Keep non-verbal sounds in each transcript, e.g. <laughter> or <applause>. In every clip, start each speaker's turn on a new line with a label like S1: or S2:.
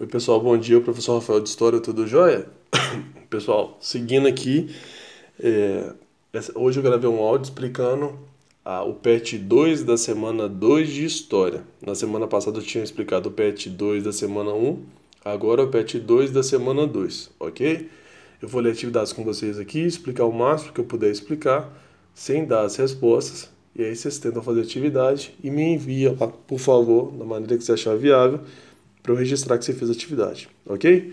S1: Oi, pessoal, bom dia. O professor Rafael de História, tudo jóia? <coughs> pessoal, seguindo aqui, é, hoje eu gravei um áudio explicando ah, o PET 2 da semana 2 de História. Na semana passada eu tinha explicado o PET 2 da semana 1, agora é o PET 2 da semana 2, ok? Eu vou ler atividades com vocês aqui, explicar o máximo que eu puder explicar, sem dar as respostas, e aí vocês tentam fazer atividade e me envia por favor, da maneira que você achar viável, para eu registrar que você fez atividade, ok?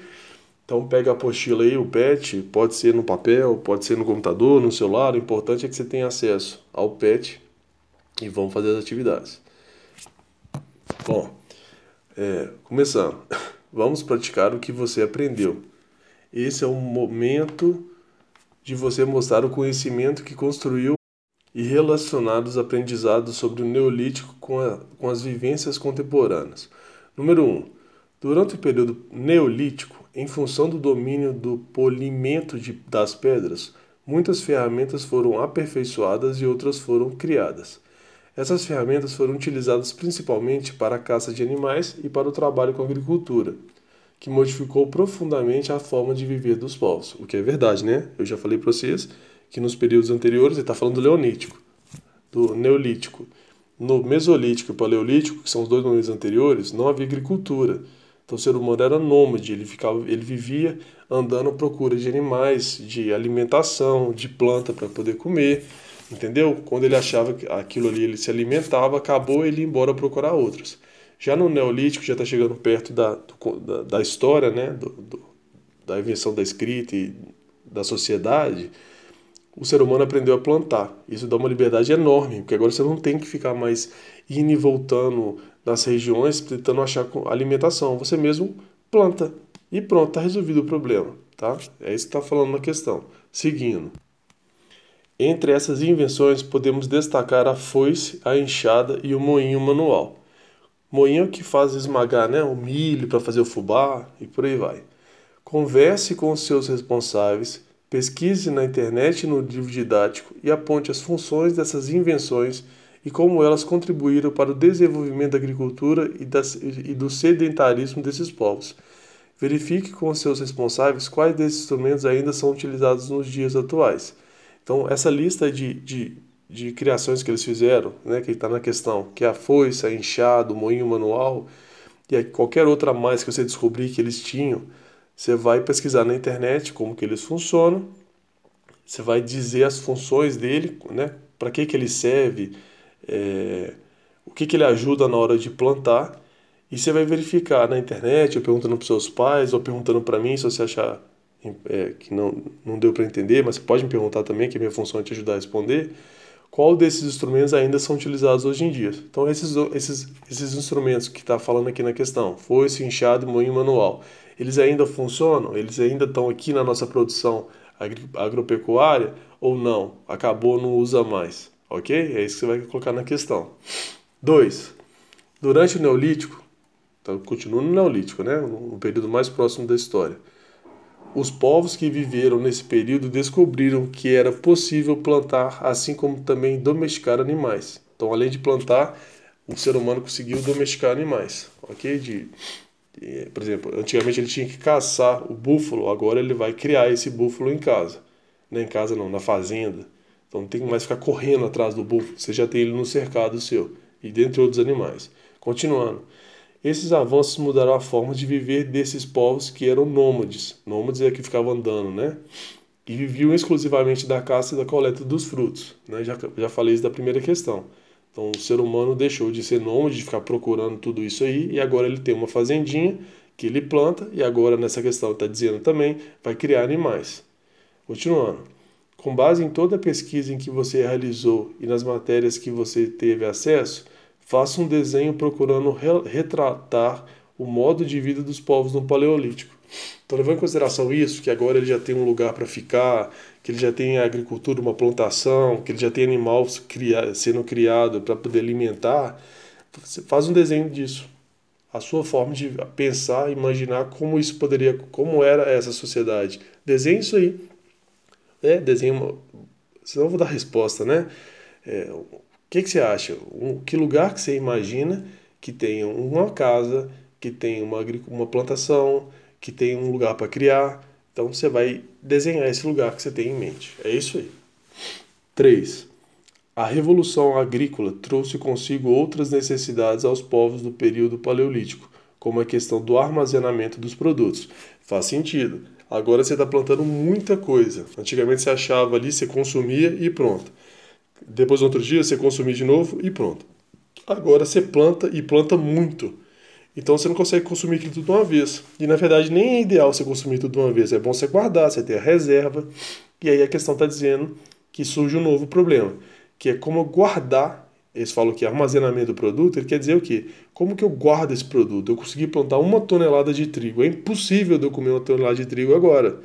S1: Então pega a apostila aí, o PET, pode ser no papel, pode ser no computador, no celular, o importante é que você tenha acesso ao PET e vamos fazer as atividades. Bom, é, começando, <laughs> vamos praticar o que você aprendeu. Esse é o momento de você mostrar o conhecimento que construiu e relacionar os aprendizados sobre o Neolítico com, a, com as vivências contemporâneas. Número 1. Um, durante o período Neolítico, em função do domínio do polimento de, das pedras, muitas ferramentas foram aperfeiçoadas e outras foram criadas. Essas ferramentas foram utilizadas principalmente para a caça de animais e para o trabalho com a agricultura, que modificou profundamente a forma de viver dos povos. O que é verdade, né? Eu já falei para vocês que nos períodos anteriores, ele está falando do Leonítico, do Neolítico. No Mesolítico e Paleolítico, que são os dois momentos anteriores, não havia agricultura. Então o ser humano era nômade, ele, ficava, ele vivia andando à procura de animais, de alimentação, de planta para poder comer, entendeu? Quando ele achava que aquilo ali ele se alimentava, acabou ele ia embora procurar outros. Já no Neolítico, já está chegando perto da, da, da, história, né? Do, do, da invenção da escrita e da sociedade, o ser humano aprendeu a plantar. Isso dá uma liberdade enorme, porque agora você não tem que ficar mais indo e voltando nas regiões tentando achar alimentação. Você mesmo planta e pronto, está resolvido o problema, tá? É isso que está falando na questão. Seguindo. Entre essas invenções podemos destacar a foice, a enxada e o moinho manual. Moinho que faz esmagar né, o milho para fazer o fubá e por aí vai. Converse com os seus responsáveis, pesquise na internet no livro didático e aponte as funções dessas invenções e como elas contribuíram para o desenvolvimento da agricultura e, das, e do sedentarismo desses povos. Verifique com seus responsáveis quais desses instrumentos ainda são utilizados nos dias atuais. Então, essa lista de, de, de criações que eles fizeram, né, que está na questão, que é a foice, a enxada, o moinho manual, e qualquer outra mais que você descobrir que eles tinham, você vai pesquisar na internet como que eles funcionam, você vai dizer as funções dele, né, para que, que ele serve, é, o que, que ele ajuda na hora de plantar. E você vai verificar na internet, ou perguntando para seus pais, ou perguntando para mim, se você achar é, que não, não deu para entender, mas você pode me perguntar também, que a minha função é te ajudar a responder, qual desses instrumentos ainda são utilizados hoje em dia. Então, esses, esses, esses instrumentos que está falando aqui na questão, foice, enxada e moinho manual, eles ainda funcionam? Eles ainda estão aqui na nossa produção agropecuária ou não? Acabou, não usa mais. Ok? É isso que você vai colocar na questão. 2. Durante o Neolítico, então continua no Neolítico, né? no período mais próximo da história, os povos que viveram nesse período descobriram que era possível plantar, assim como também domesticar animais. Então, além de plantar, o ser humano conseguiu domesticar animais, ok? De, de, por exemplo, antigamente ele tinha que caçar o búfalo, agora ele vai criar esse búfalo em casa. Não em casa não, na fazenda. Então não tem mais ficar correndo atrás do búfalo, você já tem ele no cercado seu, e dentre outros animais. Continuando. Esses avanços mudaram a forma de viver desses povos que eram nômades. Nômades é que ficavam andando, né? E viviam exclusivamente da caça e da coleta dos frutos. Né? Já, já falei isso da primeira questão. Então o ser humano deixou de ser nômade, de ficar procurando tudo isso aí, e agora ele tem uma fazendinha que ele planta, e agora nessa questão está dizendo também, vai criar animais. Continuando. Com base em toda a pesquisa em que você realizou e nas matérias que você teve acesso, faça um desenho procurando retratar o modo de vida dos povos no Paleolítico. Então, levando em consideração isso, que agora ele já tem um lugar para ficar, que ele já tem a agricultura, uma plantação, que ele já tem animal sendo criado para poder alimentar, você faz um desenho disso. A sua forma de pensar, imaginar como isso poderia, como era essa sociedade. Desenhe isso aí é, desenha Senão eu vou dar resposta, né? É, o que, que você acha? Um, que lugar que você imagina que tenha uma casa, que tem uma, uma plantação, que tem um lugar para criar. Então você vai desenhar esse lugar que você tem em mente. É isso aí. 3. A revolução agrícola trouxe consigo outras necessidades aos povos do período paleolítico, como a questão do armazenamento dos produtos. Faz sentido. Agora você está plantando muita coisa. Antigamente você achava ali, você consumia e pronto. Depois, outro dia, você consumia de novo e pronto. Agora você planta e planta muito. Então você não consegue consumir tudo de uma vez. E na verdade nem é ideal você consumir tudo de uma vez. É bom você guardar, você ter a reserva. E aí a questão está dizendo que surge um novo problema, que é como guardar. Eles falam que armazenamento do produto, ele quer dizer o quê? Como que eu guardo esse produto? Eu consegui plantar uma tonelada de trigo. É impossível eu comer uma tonelada de trigo agora.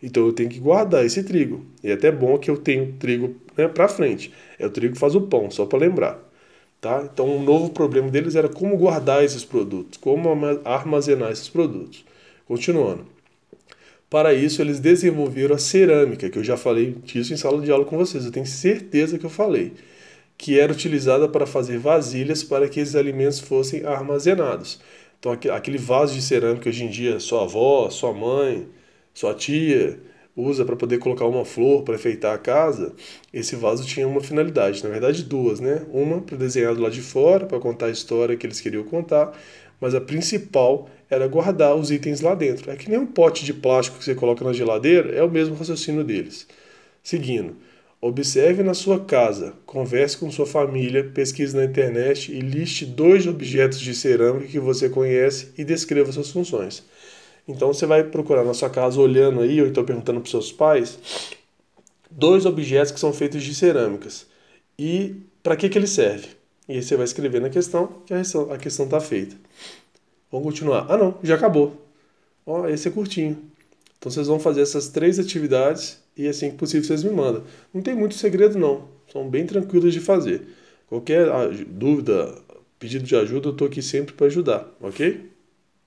S1: Então eu tenho que guardar esse trigo. E é até bom que eu tenho trigo né, para frente. É o trigo que faz o pão, só para lembrar. Tá? Então, um novo problema deles era como guardar esses produtos, como armazenar esses produtos. Continuando. Para isso, eles desenvolveram a cerâmica, que eu já falei disso em sala de aula com vocês, eu tenho certeza que eu falei, que era utilizada para fazer vasilhas para que esses alimentos fossem armazenados. Então, aquele vaso de cerâmica hoje em dia, sua avó, sua mãe, sua tia, usa para poder colocar uma flor para enfeitar a casa, esse vaso tinha uma finalidade, na verdade duas, né? Uma para desenhar do lado de fora, para contar a história que eles queriam contar, mas a principal era guardar os itens lá dentro. É que nem um pote de plástico que você coloca na geladeira, é o mesmo raciocínio deles. Seguindo, observe na sua casa, converse com sua família, pesquise na internet e liste dois objetos de cerâmica que você conhece e descreva suas funções. Então você vai procurar na sua casa olhando aí, ou então perguntando para seus pais, dois objetos que são feitos de cerâmicas. E para que, que ele serve? E aí você vai escrever na questão que a questão está feita. Vamos continuar. Ah não, já acabou. Ó, esse é curtinho. Então vocês vão fazer essas três atividades e assim que possível vocês me mandam. Não tem muito segredo não. São bem tranquilos de fazer. Qualquer dúvida, pedido de ajuda, eu estou aqui sempre para ajudar, ok?